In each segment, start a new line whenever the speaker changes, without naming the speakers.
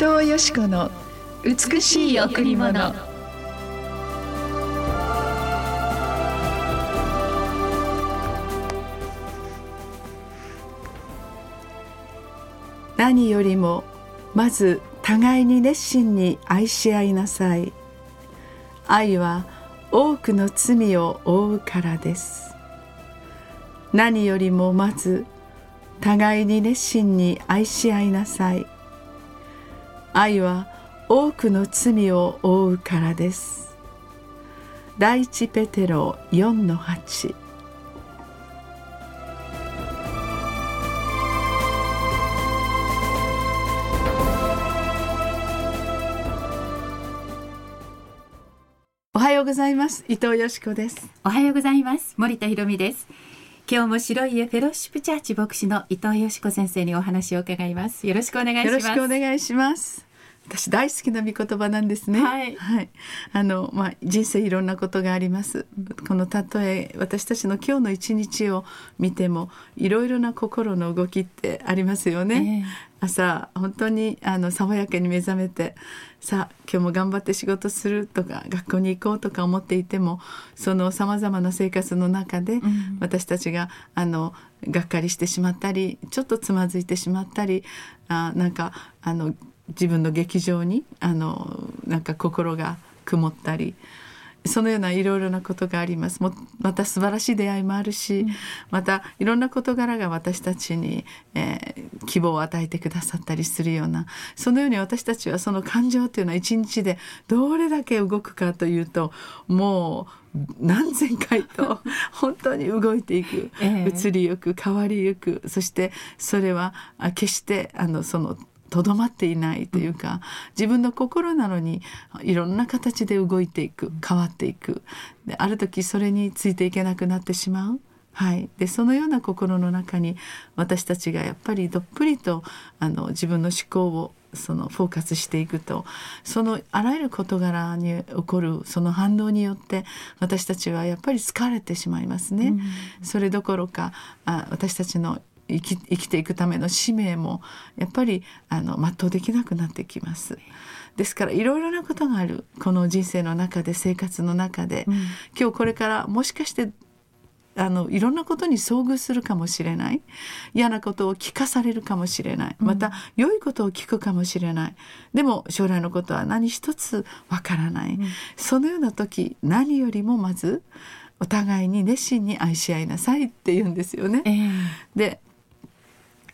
藤よし子の美しい贈り物。
何よりもまず互いに熱心に愛し合いなさい。愛は多くの罪を負うからです。何よりもまず互いに熱心に愛し合いなさい。愛は多くの罪を負うからです。第一ペテロ4の8おはようございます。伊藤よしこです。
おはようございます。森田博美です。今日も白い家フェローシップチャーチ牧師の伊藤よしこ先生にお話を伺います。よろしくお願いします。
よろしくお願いします。私大好きな御言葉なんですね。
はい。
はい、あのまあ人生いろんなことがあります。この例え私たちの今日の一日を見てもいろいろな心の動きってありますよね。
え
朝本当にあの爽やかに目覚めてさあ今日も頑張って仕事するとか学校に行こうとか思っていてもそのさまざまな生活の中で、
ん
私たちがあのがっかりしてしまったりちょっとつまずいてしまったりあなんかあの自分の劇場にあのなんか心が曇ったりそのようないろいろなことがあります。もまた素晴らしい出会いもあるし、またいろんな事柄が私たちに、えー希望を与えてくださったりするようなそのように私たちはその感情というのは一日でどれだけ動くかというともう何千回と 本当に動いていく、
ええ。
移りゆく変わりゆく。そしてそれはあ決してあのそのとどまっていないというか自分の心なのにいろんな形で動いていく変わっていくである時それについていけなくなってしまう。はい、でそのような心の中に私たちがやっぱりどっぷりとあの自分の思考をそのフォーカスしていくとそのあらゆる事柄に起こるその反応によって私たちはやっぱり疲れてしまいますね。それどころかあ私たちの生き生きていくための使命もやっぱりあの全うできなくなってきます。ですからいろいろなことがある。この人生の中で生活の中で、
うん。
今日これからもしかしてあのいろんなことに遭遇するかもしれない。嫌なことを聞かされるかもしれない。また良いことを聞くかもしれない。でも将来のことは何一つわからない、そのような時何よりもまずお互いに熱心に愛し合いなさいって言うんですよね。
ええ。
で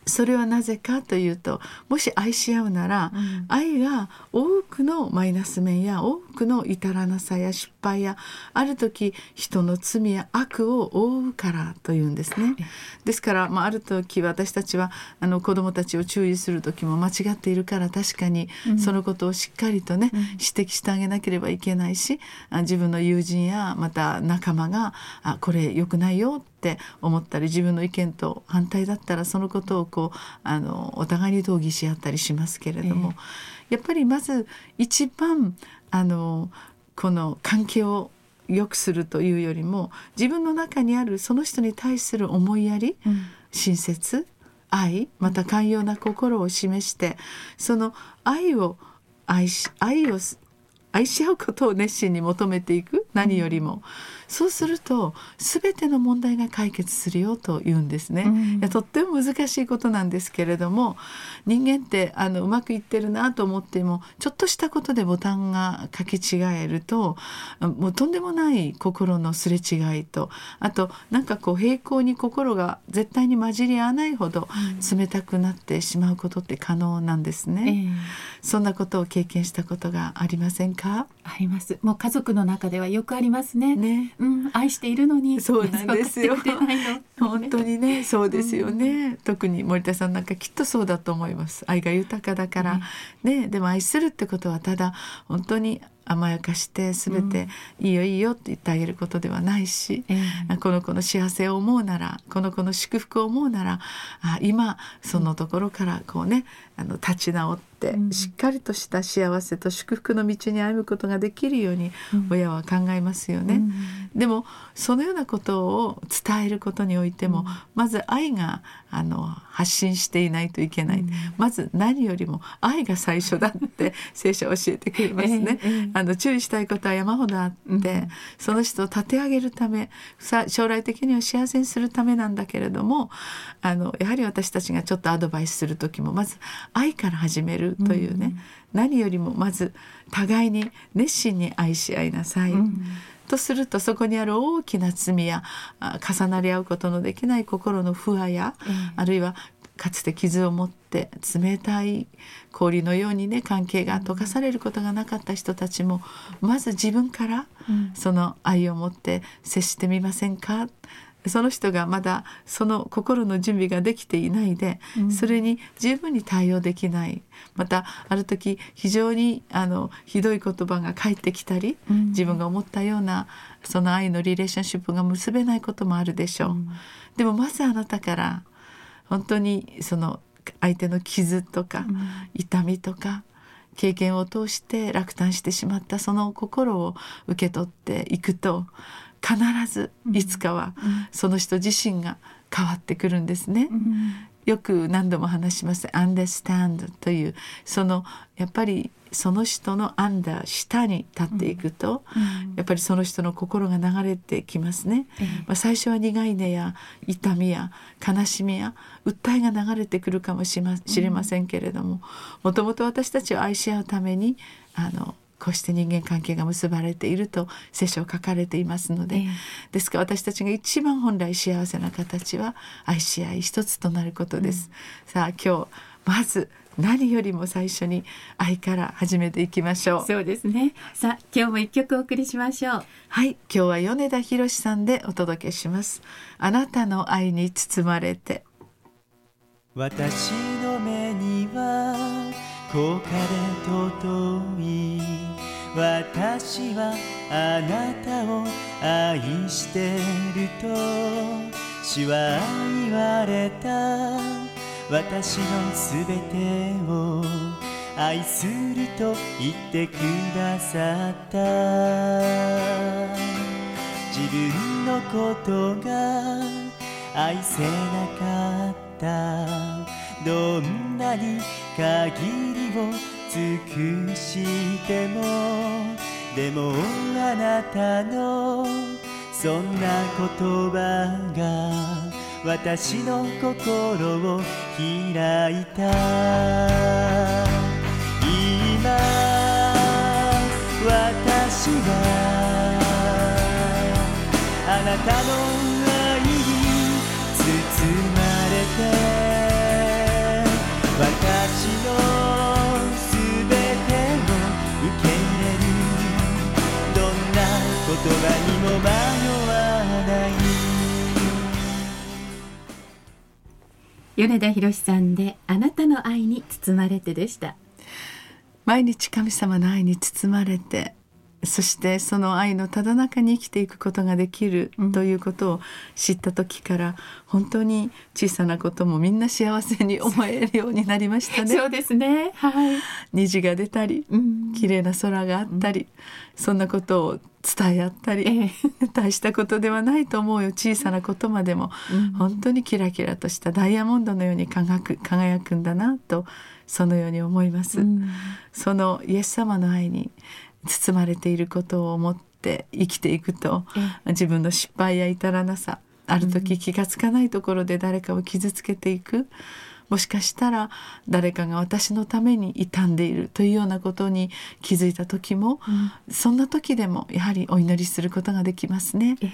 それはなぜかというともし愛し合うなら、
うん。
愛が多くのマイナス面や多くの至らなさや失敗やある時人の罪や悪を覆うからというんですね。ですから、まあ、ある時私たちはあの子どもたちを注意する時も間違っているから確かにそのことをしっかりとね、指摘してあげなければいけないしあ自分の友人やまた仲間が「あこれ良くないよ」って思ったり自分の意見と反対だったらそのことをこうあのお互いに討議し合ったりしますけれども、やっぱりまず一番あのこの関係を良くするというよりも自分の中にあるその人に対する思いやり、
うん。
親切愛また寛容な心を示してその愛を愛し愛をす愛し合うことを熱心に求めていく何よりも、そうすると全ての問題が解決するよと言うんですね、
うん。
いやとっても難しいことなんですけれども人間ってあのうまくいってるなと思ってもちょっとしたことでボタンが書き違えるともうとんでもない心のすれ違いとあとなんかこう平行に心が絶対に混じり合わないほど冷たくなってしまうことって可能なんです
え
ね。
え
そんなことを経験したことがありませんか？
あります。もう家族の中ではよくありますね。
ね。
うん愛しているのに
そうなんですよ。本当にねそうですよね、特に森田さんなんかきっとそうだと思います。愛が豊かだから、ねでも愛するってことはただ本当に甘やかして全ていいよいいよって言ってあげることではないし、
ええ。
この子の幸せを思うならこの子の祝福を思うならあ今そのところからこうねあの立ち直って、
うん。
しっかりとした幸せと祝福の道に歩むことができるように
うん。
親は考えますよね。
うん。
でもそのようなことを伝えることにおいても、
うん。
まず愛があの発信していないといけない、
うん。
まず何よりも愛が最初だって聖書は教えてくれますね。
ええええ
あの注意したいことは山ほどあって、
うん。
その人を立て上げるためさ将来的には幸せにするためなんだけれどもあのやはり私たちがちょっとアドバイスする時もまず愛から始めるというね、何よりもまず互いに熱心に愛し合いなさい。
うん。
とするとそこにある大きな罪やあ重なり合うことのできない心の不和や、
ええ
あるいはかつて傷を持って冷たい氷のようにね関係が溶かされることがなかった人たちもまず自分から
うん。
その愛を持って接してみませんか？その人がまだその心の準備ができていないで、
うん。
それに十分に対応できない。またある時非常にあのひどい言葉が返ってきたり、
うん。
自分が思ったようなその愛のリレーションシップが結べないこともあるでしょう。
うん。
でもまずあなたから本当にその相手の傷とか
うん。
痛みとか経験を通して落胆してしまったその心を受け取っていくと必ずいつかはその人自身が変わってくるんですね。
うん。
よく何度も話します「understand」というそのやっぱりその人のアンダー下に立っていくと、
うん。
やっぱりその人の心が流れてきますね。
ええ。
まあ、最初は苦い音や痛みや悲しみや訴えが流れてくるかもしれませんけれどももともと私たちを愛し合うためにあのこうして人間関係が結ばれていると聖書を書かれていますので、
ええ
ですから私たちが一番本来幸せな形は愛し合い一つとなることです。さあ今日まず何よりも最初に愛から始めていきましょう。
そうですねさあ今日も一曲お送りしましょう
はい、今日は米田博さんでお届けします。あなたの愛に包まれて。
私の目には高価で尊い私はあなたを愛してると主は言われた。私のすべてを愛すると言ってくださった。自分のことが愛せなかった。どんなに限りを尽くしてもでもあなたのそんな言葉が私の心を開いた。今私はあなたの
米田博さんであなたの愛に包まれてでした。
毎日神様の愛に包まれて、そしてその愛のただ中に生きていくことができる
うん
ということを知った時から、本当に小さなこともみんな幸せに思えるようになりましたね。
そうですね。はい、
虹が出たり、
うん。
綺麗な空があったり、そんなことを伝え合ったり、
ええ。
大したことではないと思うよ。小さなことまでも、
うん。
本当にキラキラとしたダイヤモンドのように輝く輝くんだなとそのように思います、
うん。
そのイエス様の愛に包まれていることを思って生きていくと
え
自分の失敗や至らなさある時気がつかないところで誰かを傷つけていく。もしかしたら誰かが私のために傷んでいるというようなことに気づいた時も、そんな時でもやはりお祈りすることができますね。
え。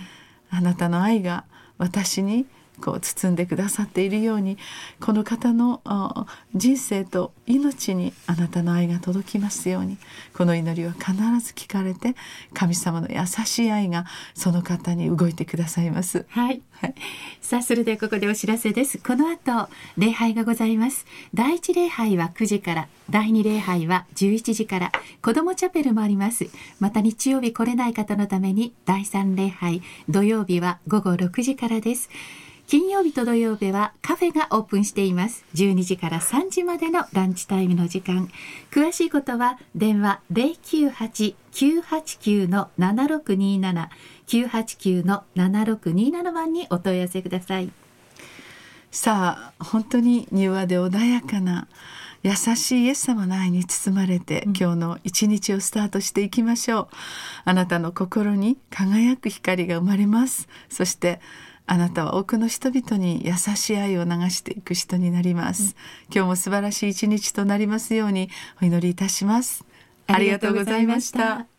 あなたの愛が私にこう包んでくださっているようにこの方のあ人生と命にあなたの愛が届きますようにこの祈りは必ず聞かれて神様の優しい愛がその方に動いてくださいます。
はい。
はい
さあ、それではここでお知らせです。この後、礼拝がございます。第一礼拝は9時から、第二礼拝は11時から、子供チャペルもあります。また日曜日来れない方のために、第三礼拝、土曜日は午後6時からです。金曜日と土曜日はカフェがオープンしています。12時から3時までのランチタイムの時間。詳しいことは電話098-989-7627 989-7627番にお問い合わせください。
さあ本当に庭で穏やかな優しいイエス様の愛に包まれて、今日の一日をスタートしていきましょうあなたの心に輝く光が生まれますそしてあなたは多くの人々に優しい愛を流していく人になります、今日も素晴らしい一日となりますようにお祈りいたします。ありがとうございました